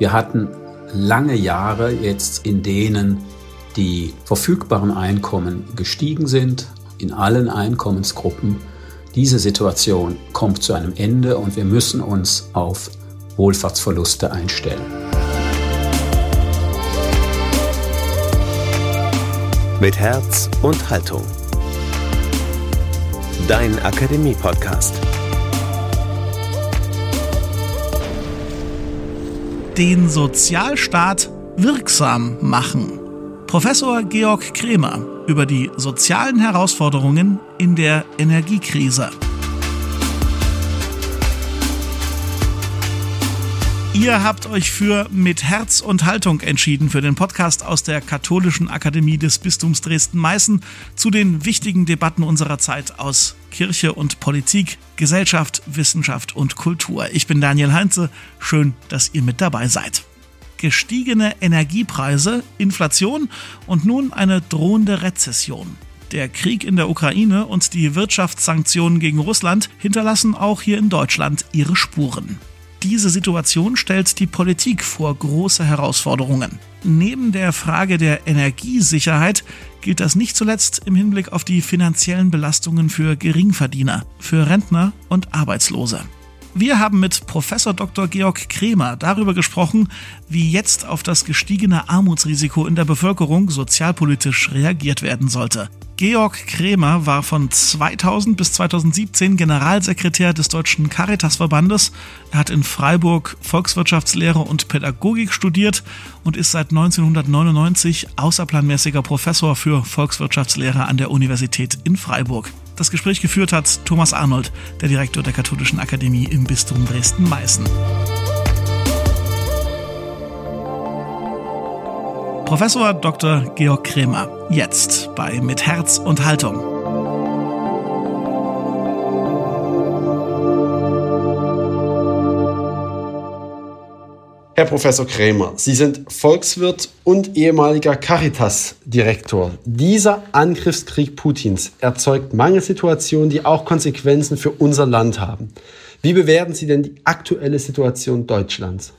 Wir hatten lange Jahre jetzt, in denen die verfügbaren Einkommen gestiegen sind, in allen Einkommensgruppen. Diese Situation kommt zu einem Ende und wir müssen uns auf Wohlfahrtsverluste einstellen. Mit Herz und Haltung. Dein Akademie-Podcast. Den Sozialstaat wirksam machen. Professor Georg Kremer über die sozialen Herausforderungen in der Energiekrise. Ihr habt euch für Mit Herz und Haltung entschieden für den Podcast aus der Katholischen Akademie des Bistums Dresden-Meißen zu den wichtigen Debatten unserer Zeit aus Kirche und Politik, Gesellschaft, Wissenschaft und Kultur. Ich bin Daniel Heinze. Schön, dass ihr mit dabei seid gestiegene Energiepreise, Inflation und nun eine drohende Rezession. Der Krieg in der Ukraine und die Wirtschaftssanktionen gegen Russland hinterlassen auch hier in Deutschland ihre Spuren. Diese Situation stellt die Politik vor große Herausforderungen. Neben der Frage der Energiesicherheit gilt das nicht zuletzt im Hinblick auf die finanziellen Belastungen für Geringverdiener, für Rentner und Arbeitslose. Wir haben mit Professor Dr. Georg Kremer darüber gesprochen, wie jetzt auf das gestiegene Armutsrisiko in der Bevölkerung sozialpolitisch reagiert werden sollte. Georg Kremer war von 2000 bis 2017 Generalsekretär des Deutschen Caritasverbandes. Er hat in Freiburg Volkswirtschaftslehre und Pädagogik studiert und ist seit 1999 außerplanmäßiger Professor für Volkswirtschaftslehre an der Universität in Freiburg. Das Gespräch geführt hat Thomas Arnold, der Direktor der Katholischen Akademie im Bistum Dresden-Meißen. Professor Dr. Georg Kremer, jetzt bei Mit Herz und Haltung. Herr Professor Krämer, Sie sind Volkswirt und ehemaliger Caritas-Direktor. Dieser Angriffskrieg Putins erzeugt Mangelsituationen, die auch Konsequenzen für unser Land haben. Wie bewerten Sie denn die aktuelle Situation Deutschlands?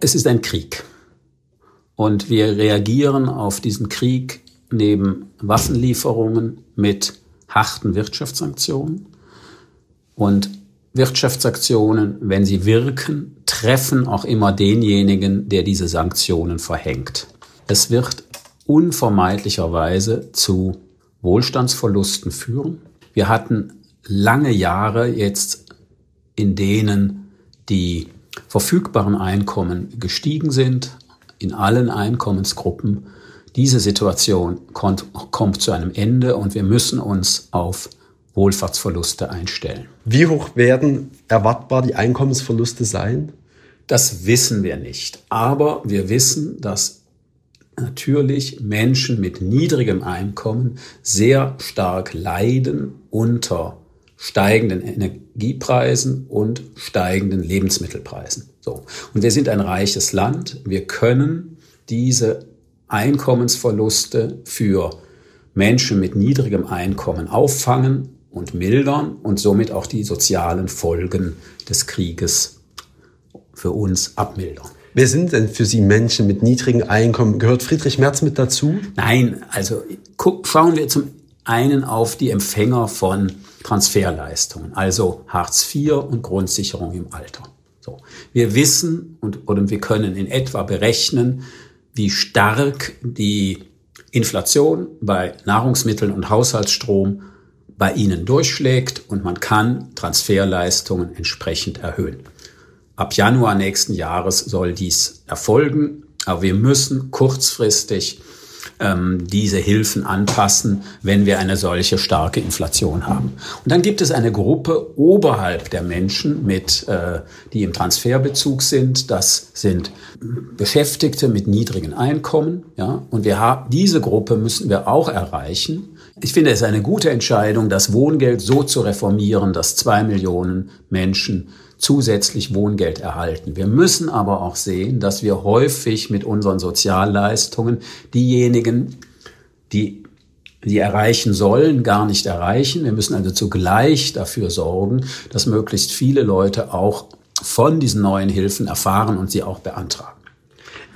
Es ist ein Krieg. Und wir reagieren auf diesen Krieg neben Waffenlieferungen mit harten Wirtschaftssanktionen. Und Wirtschaftssanktionen, wenn sie wirken, treffen auch immer denjenigen, der diese Sanktionen verhängt. Es wird unvermeidlicherweise zu Wohlstandsverlusten führen. Wir hatten lange Jahre jetzt, in denen die verfügbaren Einkommen gestiegen sind, in allen Einkommensgruppen. Diese Situation kommt, zu einem Ende und wir müssen uns auf Wohlfahrtsverluste einstellen. Wie hoch werden erwartbar die Einkommensverluste sein? Das wissen wir nicht. Aber wir wissen, dass natürlich Menschen mit niedrigem Einkommen sehr stark leiden unter steigenden Energiepreisen und steigenden Lebensmittelpreisen. So. Und wir sind ein reiches Land. Wir können diese Einkommensverluste für Menschen mit niedrigem Einkommen auffangen und mildern und somit auch die sozialen Folgen des Krieges für uns abmildern. Wer sind denn für Sie Menschen mit niedrigen Einkommen? Gehört Friedrich Merz mit dazu? Nein, also guck, schauen wir zum einen auf die Empfänger von Transferleistungen, also Hartz IV und Grundsicherung im Alter. So. Wir wissen und, oder wir können in etwa berechnen, wie stark die Inflation bei Nahrungsmitteln und Haushaltsstrom bei Ihnen durchschlägt und man kann Transferleistungen entsprechend erhöhen. Ab Januar nächsten Jahres soll dies erfolgen, aber wir müssen kurzfristig ähm, diese Hilfen anpassen, wenn wir eine solche starke Inflation haben. Und dann gibt es eine Gruppe oberhalb der Menschen, mit, äh, die im Transferbezug sind. Das sind Beschäftigte mit niedrigen Einkommen. Ja? Und wir haben, diese Gruppe müssen wir auch erreichen. Ich finde es eine gute Entscheidung, das Wohngeld so zu reformieren, dass zwei Millionen Menschen zusätzlich Wohngeld erhalten. Wir müssen aber auch sehen, dass wir häufig mit unseren Sozialleistungen diejenigen, die die erreichen sollen, gar nicht erreichen. Wir müssen also zugleich dafür sorgen, dass möglichst viele Leute auch von diesen neuen Hilfen erfahren und sie auch beantragen.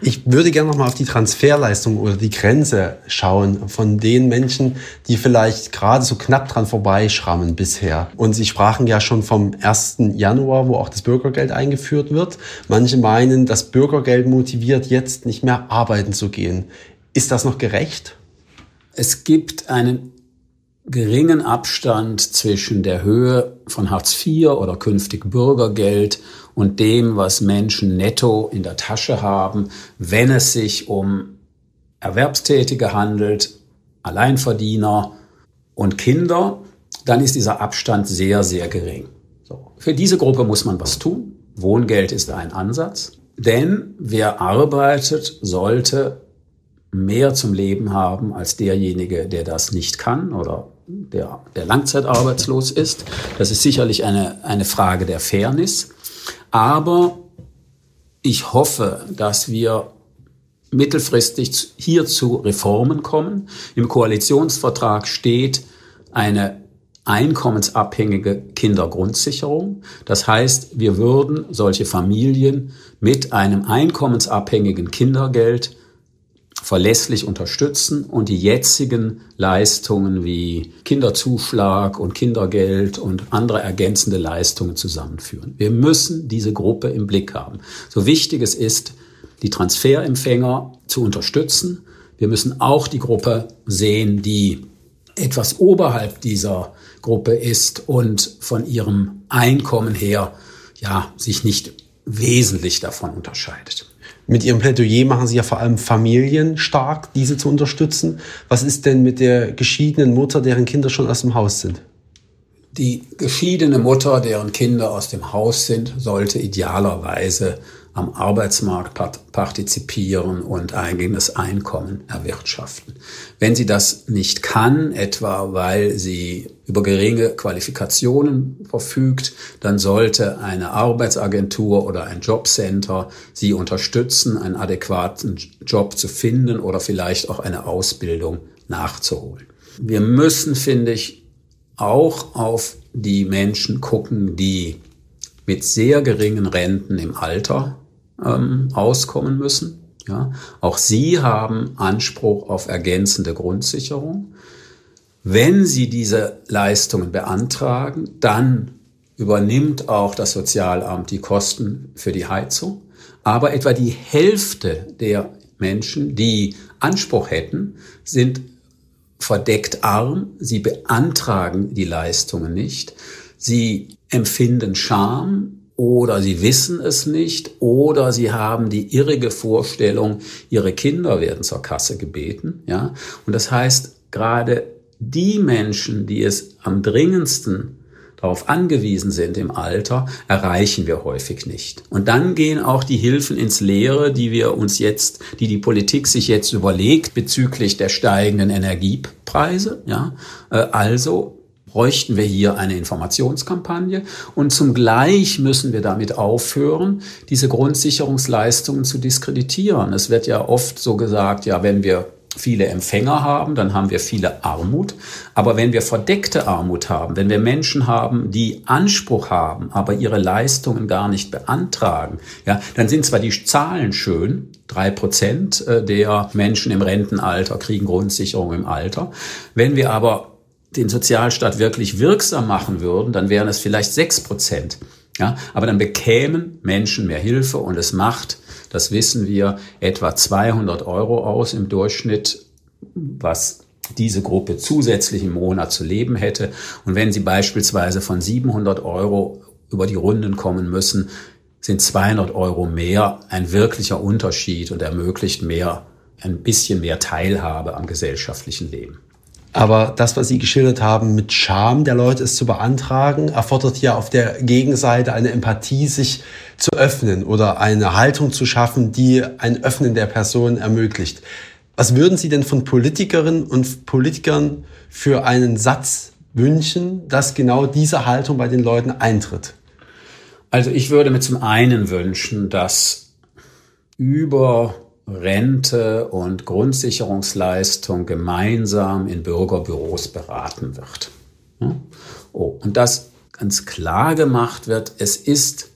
Ich würde gerne noch mal auf die Transferleistung oder die Grenze schauen von den Menschen, die vielleicht gerade so knapp dran vorbeischrammen bisher. Und Sie sprachen ja schon vom 1. Januar, wo auch das Bürgergeld eingeführt wird. Manche meinen, das Bürgergeld motiviert jetzt nicht mehr arbeiten zu gehen. Ist das noch gerecht? Es gibt einen geringen Abstand zwischen der Höhe von Hartz IV oder künftig Bürgergeld und dem, was Menschen netto in der Tasche haben, wenn es sich um Erwerbstätige handelt, Alleinverdiener und Kinder, dann ist dieser Abstand sehr, sehr gering. So. Für diese Gruppe muss man was tun. Wohngeld ist ein Ansatz. Denn wer arbeitet, sollte mehr zum Leben haben als derjenige, der das nicht kann oder der, der langzeitarbeitslos ist. Das ist sicherlich eine, eine Frage der Fairness. Aber ich hoffe, dass wir mittelfristig hier zu Reformen kommen. Im Koalitionsvertrag steht eine einkommensabhängige Kindergrundsicherung. Das heißt, wir würden solche Familien mit einem einkommensabhängigen Kindergeld verlässlich unterstützen und die jetzigen Leistungen wie Kinderzuschlag und Kindergeld und andere ergänzende Leistungen zusammenführen. Wir müssen diese Gruppe im Blick haben. So wichtig es ist, die Transferempfänger zu unterstützen. Wir müssen auch die Gruppe sehen, die etwas oberhalb dieser Gruppe ist und von ihrem Einkommen her ja sich nicht wesentlich davon unterscheidet. Mit Ihrem Plädoyer machen Sie ja vor allem Familien stark, diese zu unterstützen. Was ist denn mit der geschiedenen Mutter, deren Kinder schon aus dem Haus sind? Die geschiedene Mutter, deren Kinder aus dem Haus sind, sollte idealerweise am Arbeitsmarkt partizipieren und eigenes Einkommen erwirtschaften. Wenn sie das nicht kann, etwa weil sie über geringe Qualifikationen verfügt, dann sollte eine Arbeitsagentur oder ein Jobcenter sie unterstützen, einen adäquaten Job zu finden oder vielleicht auch eine Ausbildung nachzuholen. Wir müssen, finde ich, auch auf die Menschen gucken, die mit sehr geringen Renten im Alter ähm, auskommen müssen. Ja, auch sie haben Anspruch auf ergänzende Grundsicherung. Wenn sie diese Leistungen beantragen, dann übernimmt auch das Sozialamt die Kosten für die Heizung. Aber etwa die Hälfte der Menschen, die Anspruch hätten, sind verdeckt arm. Sie beantragen die Leistungen nicht. Sie empfinden Scham oder sie wissen es nicht oder sie haben die irrige Vorstellung, ihre Kinder werden zur Kasse gebeten, ja. Und das heißt, gerade die Menschen, die es am dringendsten darauf angewiesen sind im Alter, erreichen wir häufig nicht. Und dann gehen auch die Hilfen ins Leere, die wir uns jetzt, die die Politik sich jetzt überlegt bezüglich der steigenden Energiepreise. Ja, äh, also bräuchten wir hier eine Informationskampagne und zugleich müssen wir damit aufhören, diese Grundsicherungsleistungen zu diskreditieren. Es wird ja oft so gesagt, ja, wenn wir viele Empfänger haben, dann haben wir viele Armut. Aber wenn wir verdeckte Armut haben, wenn wir Menschen haben, die Anspruch haben, aber ihre Leistungen gar nicht beantragen, ja, dann sind zwar die Zahlen schön, drei Prozent äh, der Menschen im Rentenalter kriegen Grundsicherung im Alter. Wenn wir aber den Sozialstaat wirklich wirksam machen würden, dann wären es vielleicht sechs Prozent. Ja, aber dann bekämen Menschen mehr Hilfe und es macht, das wissen wir, etwa 200 Euro aus im Durchschnitt, was diese Gruppe zusätzlich im Monat zu leben hätte. Und wenn sie beispielsweise von 700 Euro über die Runden kommen müssen, sind 200 Euro mehr ein wirklicher Unterschied und ermöglicht mehr, ein bisschen mehr Teilhabe am gesellschaftlichen Leben. Aber das, was Sie geschildert haben, mit Scham der Leute es zu beantragen, erfordert ja auf der Gegenseite eine Empathie, sich zu öffnen oder eine Haltung zu schaffen, die ein Öffnen der Person ermöglicht. Was würden Sie denn von Politikerinnen und Politikern für einen Satz wünschen, dass genau diese Haltung bei den Leuten eintritt? Also ich würde mir zum einen wünschen, dass über Rente und Grundsicherungsleistung gemeinsam in Bürgerbüros beraten wird. Oh, und dass ganz klar gemacht wird, es ist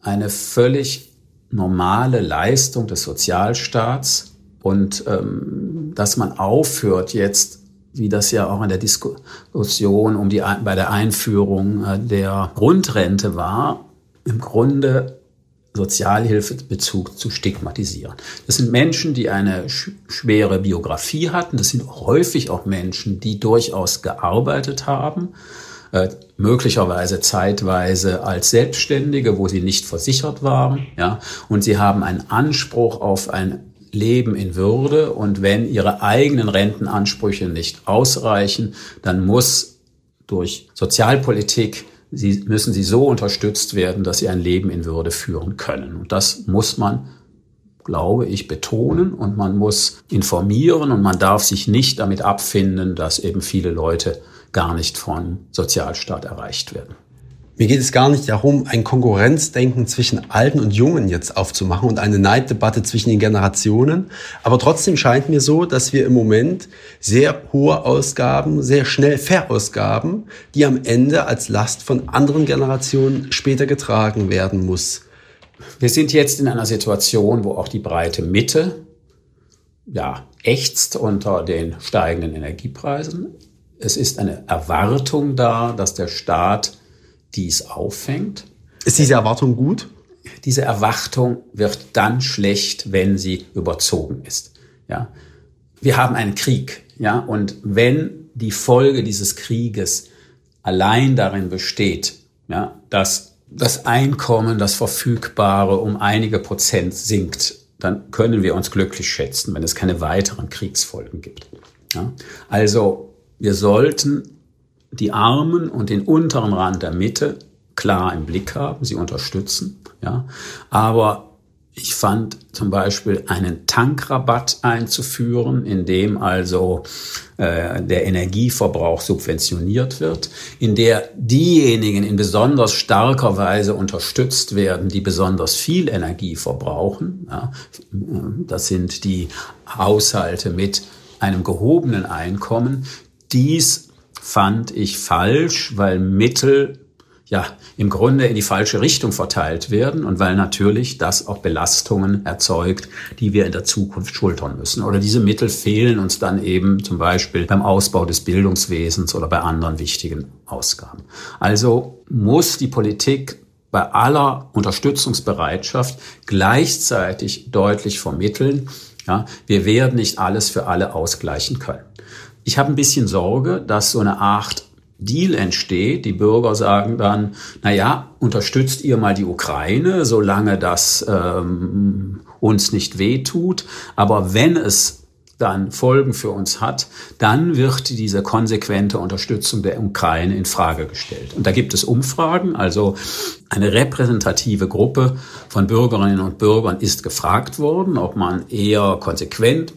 eine völlig normale Leistung des Sozialstaats und ähm, dass man aufhört jetzt wie das ja auch in der Diskussion um die, bei der Einführung äh, der Grundrente war, im Grunde Sozialhilfebezug zu stigmatisieren. Das sind Menschen, die eine schwere Biografie hatten. Das sind häufig auch Menschen, die durchaus gearbeitet haben, äh, möglicherweise zeitweise als Selbstständige, wo sie nicht versichert waren. Ja, und sie haben einen Anspruch auf ein Leben in Würde. Und wenn ihre eigenen Rentenansprüche nicht ausreichen, dann muss durch Sozialpolitik sie, müssen sie so unterstützt werden, dass sie ein Leben in Würde führen können. Und das muss man, glaube ich, betonen und man muss informieren und man darf sich nicht damit abfinden, dass eben viele Leute gar nicht von Sozialstaat erreicht werden. Mir geht es gar nicht darum, ein Konkurrenzdenken zwischen Alten und Jungen jetzt aufzumachen und eine Neiddebatte zwischen den Generationen. Aber trotzdem scheint mir so, dass wir im Moment sehr hohe Ausgaben, sehr schnell Verausgaben, die am Ende als Last von anderen Generationen später getragen werden muss. Wir sind jetzt in einer Situation, wo auch die breite Mitte ja, ächzt unter den steigenden Energiepreisen. Es ist eine Erwartung da, dass der Staat dies auffängt. Ist diese Erwartung gut? Diese Erwartung wird dann schlecht, wenn sie überzogen ist. Ja, wir haben einen Krieg. Ja, und wenn die Folge dieses Krieges allein darin besteht, ja, dass das Einkommen, das Verfügbare um einige Prozent sinkt, dann können wir uns glücklich schätzen, wenn es keine weiteren Kriegsfolgen gibt. Ja? Also wir sollten die Armen und den unteren Rand der Mitte klar im Blick haben, sie unterstützen. Ja. Aber ich fand zum Beispiel einen Tankrabatt einzuführen, in dem also äh, der Energieverbrauch subventioniert wird, in der diejenigen in besonders starker Weise unterstützt werden, die besonders viel Energie verbrauchen. Ja. Das sind die Haushalte mit einem gehobenen Einkommen. Dies fand ich falsch, weil Mittel ja im Grunde in die falsche Richtung verteilt werden und weil natürlich das auch Belastungen erzeugt, die wir in der Zukunft schultern müssen. Oder diese Mittel fehlen uns dann eben zum Beispiel beim Ausbau des Bildungswesens oder bei anderen wichtigen Ausgaben. Also muss die Politik bei aller Unterstützungsbereitschaft gleichzeitig deutlich vermitteln, ja, wir werden nicht alles für alle ausgleichen können. Ich habe ein bisschen Sorge, dass so eine Art Deal entsteht. Die Bürger sagen dann, na ja, unterstützt ihr mal die Ukraine, solange das ähm, uns nicht wehtut. Aber wenn es dann Folgen für uns hat, dann wird diese konsequente Unterstützung der Ukraine in Frage gestellt. Und da gibt es Umfragen, also eine repräsentative Gruppe von Bürgerinnen und Bürgern ist gefragt worden, ob man eher konsequent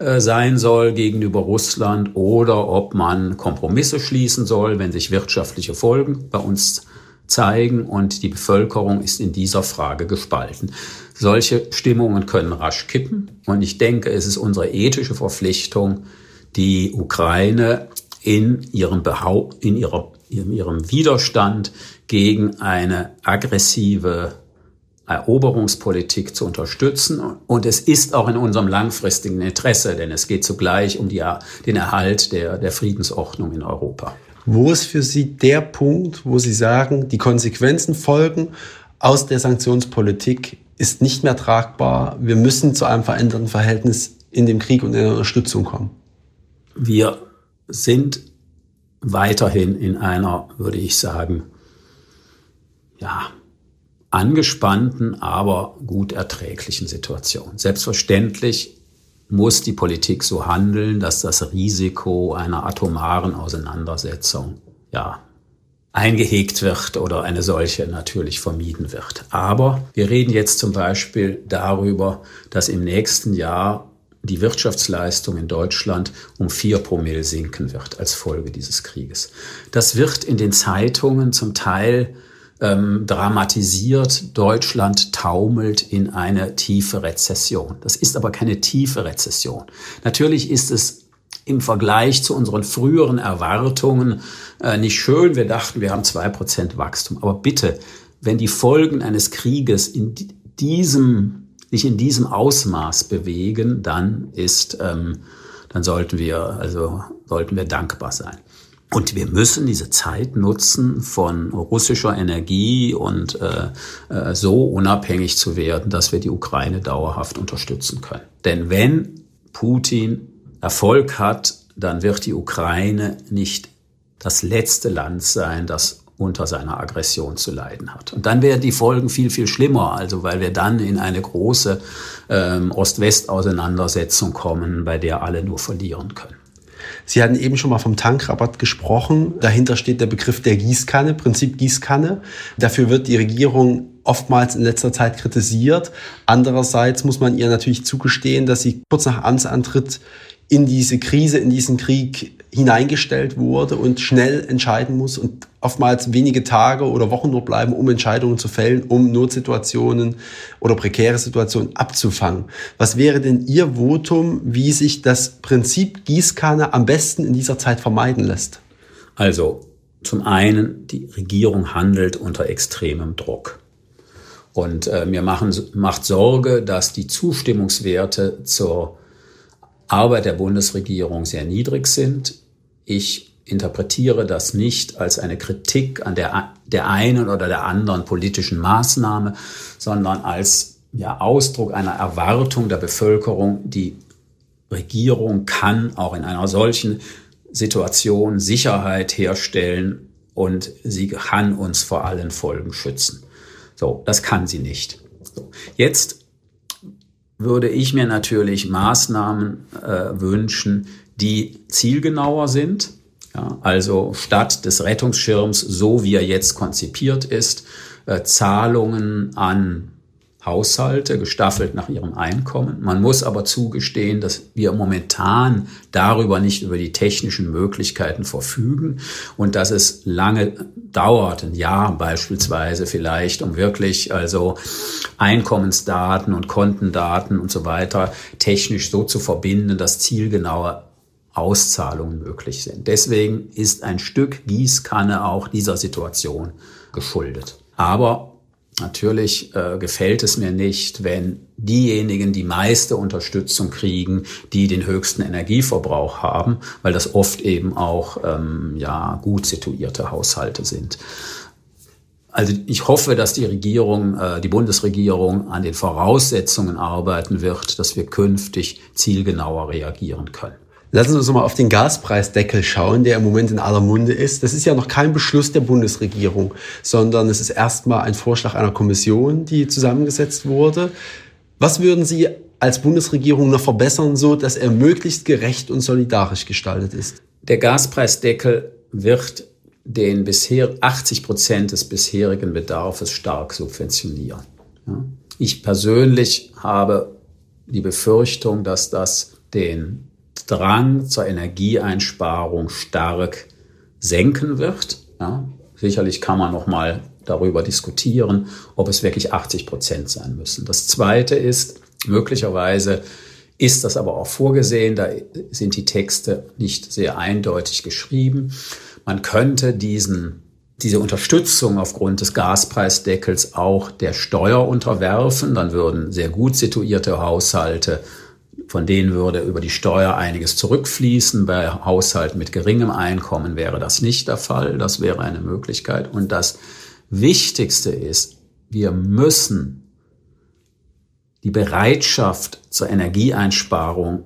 sein soll gegenüber Russland oder ob man Kompromisse schließen soll, wenn sich wirtschaftliche Folgen bei uns zeigen und die Bevölkerung ist in dieser Frage gespalten. Solche Stimmungen können rasch kippen und ich denke, es ist unsere ethische Verpflichtung, die Ukraine in ihrem, Behaupt, in, ihrer, in ihrem Widerstand gegen eine aggressive Eroberungspolitik zu unterstützen. Und es ist auch in unserem langfristigen Interesse, denn es geht zugleich um die, den Erhalt der, der Friedensordnung in Europa. Wo ist für Sie der Punkt, wo Sie sagen, die Konsequenzen folgen aus der Sanktionspolitik ist nicht mehr tragbar. Wir müssen zu einem veränderten Verhältnis in dem Krieg und in der Unterstützung kommen. Wir sind weiterhin in einer, würde ich sagen, ja, angespannten, aber gut erträglichen Situation. Selbstverständlich muss die Politik so handeln, dass das Risiko einer atomaren Auseinandersetzung ja eingehegt wird oder eine solche natürlich vermieden wird. Aber wir reden jetzt zum Beispiel darüber, dass im nächsten Jahr die Wirtschaftsleistung in Deutschland um vier Promille sinken wird als Folge dieses Krieges. Das wird in den Zeitungen zum Teil ähm, dramatisiert, Deutschland taumelt in eine tiefe Rezession. Das ist aber keine tiefe Rezession. Natürlich ist es im Vergleich zu unseren früheren Erwartungen äh, nicht schön. Wir dachten, wir haben zwei Prozent Wachstum. Aber bitte, wenn die Folgen eines Krieges in diesem, sich in diesem Ausmaß bewegen, dann ist, ähm, dann sollten wir, also sollten wir dankbar sein. Und wir müssen diese Zeit nutzen, von russischer Energie und äh, äh, so unabhängig zu werden, dass wir die Ukraine dauerhaft unterstützen können. Denn wenn Putin Erfolg hat, dann wird die Ukraine nicht das letzte Land sein, das unter seiner Aggression zu leiden hat. Und dann werden die Folgen viel, viel schlimmer, also weil wir dann in eine große ähm, Ost-West-Auseinandersetzung kommen, bei der alle nur verlieren können. Sie hatten eben schon mal vom Tankrabatt gesprochen. Dahinter steht der Begriff der Gießkanne, Prinzip Gießkanne. Dafür wird die Regierung oftmals in letzter Zeit kritisiert. Andererseits muss man ihr natürlich zugestehen, dass sie kurz nach Amtsantritt in diese Krise, in diesen Krieg hineingestellt wurde und schnell entscheiden muss und oftmals wenige Tage oder Wochen nur bleiben, um Entscheidungen zu fällen, um Notsituationen oder prekäre Situationen abzufangen. Was wäre denn Ihr Votum, wie sich das Prinzip Gießkanne am besten in dieser Zeit vermeiden lässt? Also zum einen, die Regierung handelt unter extremem Druck. Und äh, mir machen, macht Sorge, dass die Zustimmungswerte zur Arbeit der Bundesregierung sehr niedrig sind. Ich interpretiere das nicht als eine Kritik an der, der einen oder der anderen politischen Maßnahme, sondern als ja, Ausdruck einer Erwartung der Bevölkerung, die Regierung kann auch in einer solchen Situation Sicherheit herstellen und sie kann uns vor allen Folgen schützen. So, das kann sie nicht. Jetzt würde ich mir natürlich Maßnahmen äh, wünschen, die zielgenauer sind. Ja, also statt des Rettungsschirms, so wie er jetzt konzipiert ist, äh, Zahlungen an Haushalte, gestaffelt nach ihrem Einkommen. Man muss aber zugestehen, dass wir momentan darüber nicht über die technischen Möglichkeiten verfügen und dass es lange dauert, ein Jahr beispielsweise vielleicht, um wirklich also Einkommensdaten und Kontendaten und so weiter technisch so zu verbinden, dass zielgenaue Auszahlungen möglich sind. Deswegen ist ein Stück Gießkanne auch dieser Situation geschuldet. Aber Natürlich äh, gefällt es mir nicht, wenn diejenigen die meiste Unterstützung kriegen, die den höchsten Energieverbrauch haben, weil das oft eben auch ähm, ja gut situierte Haushalte sind. Also ich hoffe, dass die Regierung, äh, die Bundesregierung an den Voraussetzungen arbeiten wird, dass wir künftig zielgenauer reagieren können. Lassen Sie uns mal auf den Gaspreisdeckel schauen, der im Moment in aller Munde ist. Das ist ja noch kein Beschluss der Bundesregierung, sondern es ist erstmal ein Vorschlag einer Kommission, die zusammengesetzt wurde. Was würden Sie als Bundesregierung noch verbessern, so dass er möglichst gerecht und solidarisch gestaltet ist? Der Gaspreisdeckel wird den bisher 80 Prozent des bisherigen Bedarfs stark subventionieren. Ich persönlich habe die Befürchtung, dass das den Drang zur Energieeinsparung stark senken wird. Ja, sicherlich kann man noch mal darüber diskutieren, ob es wirklich 80 Prozent sein müssen. Das Zweite ist, möglicherweise ist das aber auch vorgesehen, da sind die Texte nicht sehr eindeutig geschrieben. Man könnte diesen, diese Unterstützung aufgrund des Gaspreisdeckels auch der Steuer unterwerfen. Dann würden sehr gut situierte Haushalte von denen würde über die Steuer einiges zurückfließen. Bei Haushalten mit geringem Einkommen wäre das nicht der Fall. Das wäre eine Möglichkeit. Und das Wichtigste ist, wir müssen die Bereitschaft zur Energieeinsparung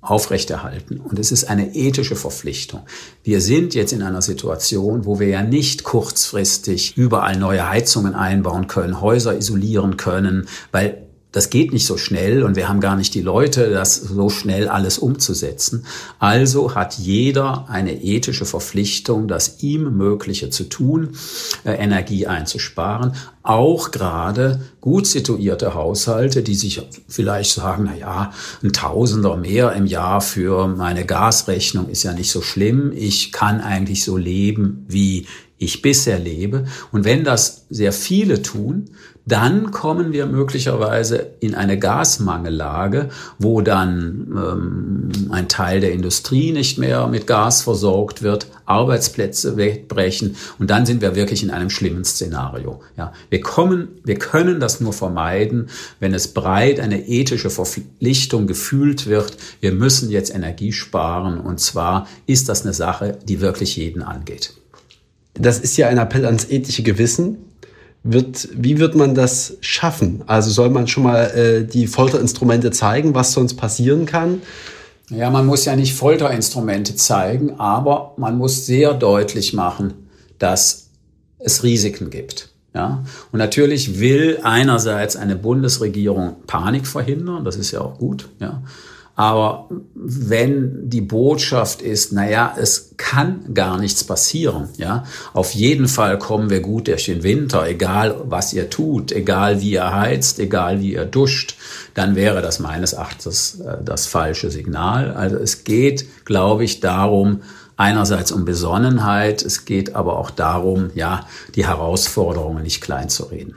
aufrechterhalten. Und es ist eine ethische Verpflichtung. Wir sind jetzt in einer Situation, wo wir ja nicht kurzfristig überall neue Heizungen einbauen können, Häuser isolieren können, weil das geht nicht so schnell und wir haben gar nicht die Leute, das so schnell alles umzusetzen. Also hat jeder eine ethische Verpflichtung, das ihm Mögliche zu tun, äh, Energie einzusparen. Auch gerade gut situierte Haushalte, die sich vielleicht sagen, na ja, ein Tausender mehr im Jahr für meine Gasrechnung ist ja nicht so schlimm. Ich kann eigentlich so leben, wie ich bisher lebe. Und wenn das sehr viele tun, dann kommen wir möglicherweise in eine Gasmangellage, wo dann ähm, ein Teil der Industrie nicht mehr mit Gas versorgt wird, Arbeitsplätze wegbrechen und dann sind wir wirklich in einem schlimmen Szenario. Ja, wir kommen, wir können das nur vermeiden, wenn es breit eine ethische Verpflichtung gefühlt wird. Wir müssen jetzt Energie sparen und zwar ist das eine Sache, die wirklich jeden angeht. Das ist ja ein Appell ans ethische Gewissen. Wird, wie wird man das schaffen? Also soll man schon mal äh, die Folterinstrumente zeigen, was sonst passieren kann? Ja, man muss ja nicht Folterinstrumente zeigen, aber man muss sehr deutlich machen, dass es Risiken gibt. Ja, und natürlich will einerseits eine Bundesregierung Panik verhindern, das ist ja auch gut, ja. Aber wenn die Botschaft ist, naja, es kann gar nichts passieren, ja, auf jeden Fall kommen wir gut durch den Winter, egal was ihr tut, egal wie ihr heizt, egal wie ihr duscht, dann wäre das meines Erachtens äh, das falsche Signal. Also es geht, glaube ich, darum, einerseits um Besonnenheit, es geht aber auch darum, ja, die Herausforderungen nicht klein zu reden.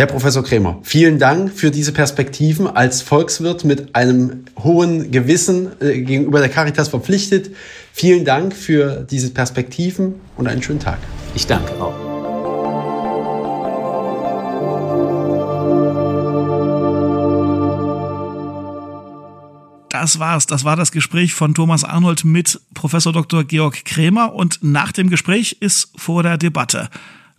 Herr Professor Kremer, vielen Dank für diese Perspektiven als Volkswirt mit einem hohen Gewissen äh, gegenüber der Caritas verpflichtet. Vielen Dank für diese Perspektiven und einen schönen Tag. Ich danke auch. Das war's. Das war das Gespräch von Thomas Arnold mit Professor Dr. Georg Krämer und nach dem Gespräch ist vor der Debatte.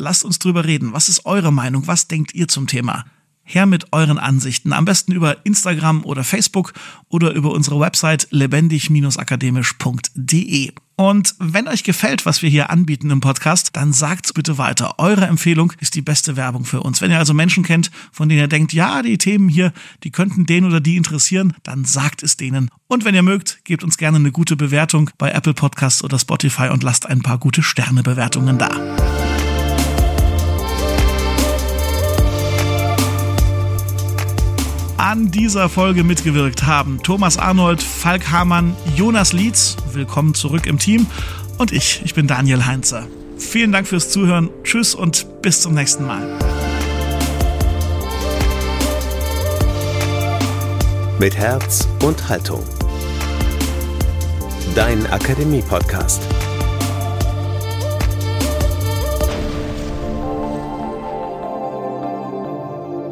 Lasst uns drüber reden. Was ist eure Meinung? Was denkt ihr zum Thema? Her mit euren Ansichten. Am besten über Instagram oder Facebook oder über unsere Website lebendig-akademisch.de. Und wenn euch gefällt, was wir hier anbieten im Podcast, dann sagt's bitte weiter. Eure Empfehlung ist die beste Werbung für uns. Wenn ihr also Menschen kennt, von denen ihr denkt, ja, die Themen hier, die könnten den oder die interessieren, dann sagt es denen. Und wenn ihr mögt, gebt uns gerne eine gute Bewertung bei Apple Podcasts oder Spotify und lasst ein paar gute Sternebewertungen da. An dieser Folge mitgewirkt haben Thomas Arnold, Falk Hamann, Jonas Lietz, willkommen zurück im Team, und ich, ich bin Daniel Heinze. Vielen Dank fürs Zuhören, tschüss und bis zum nächsten Mal. Mit Herz und Haltung. Dein Akademie-Podcast.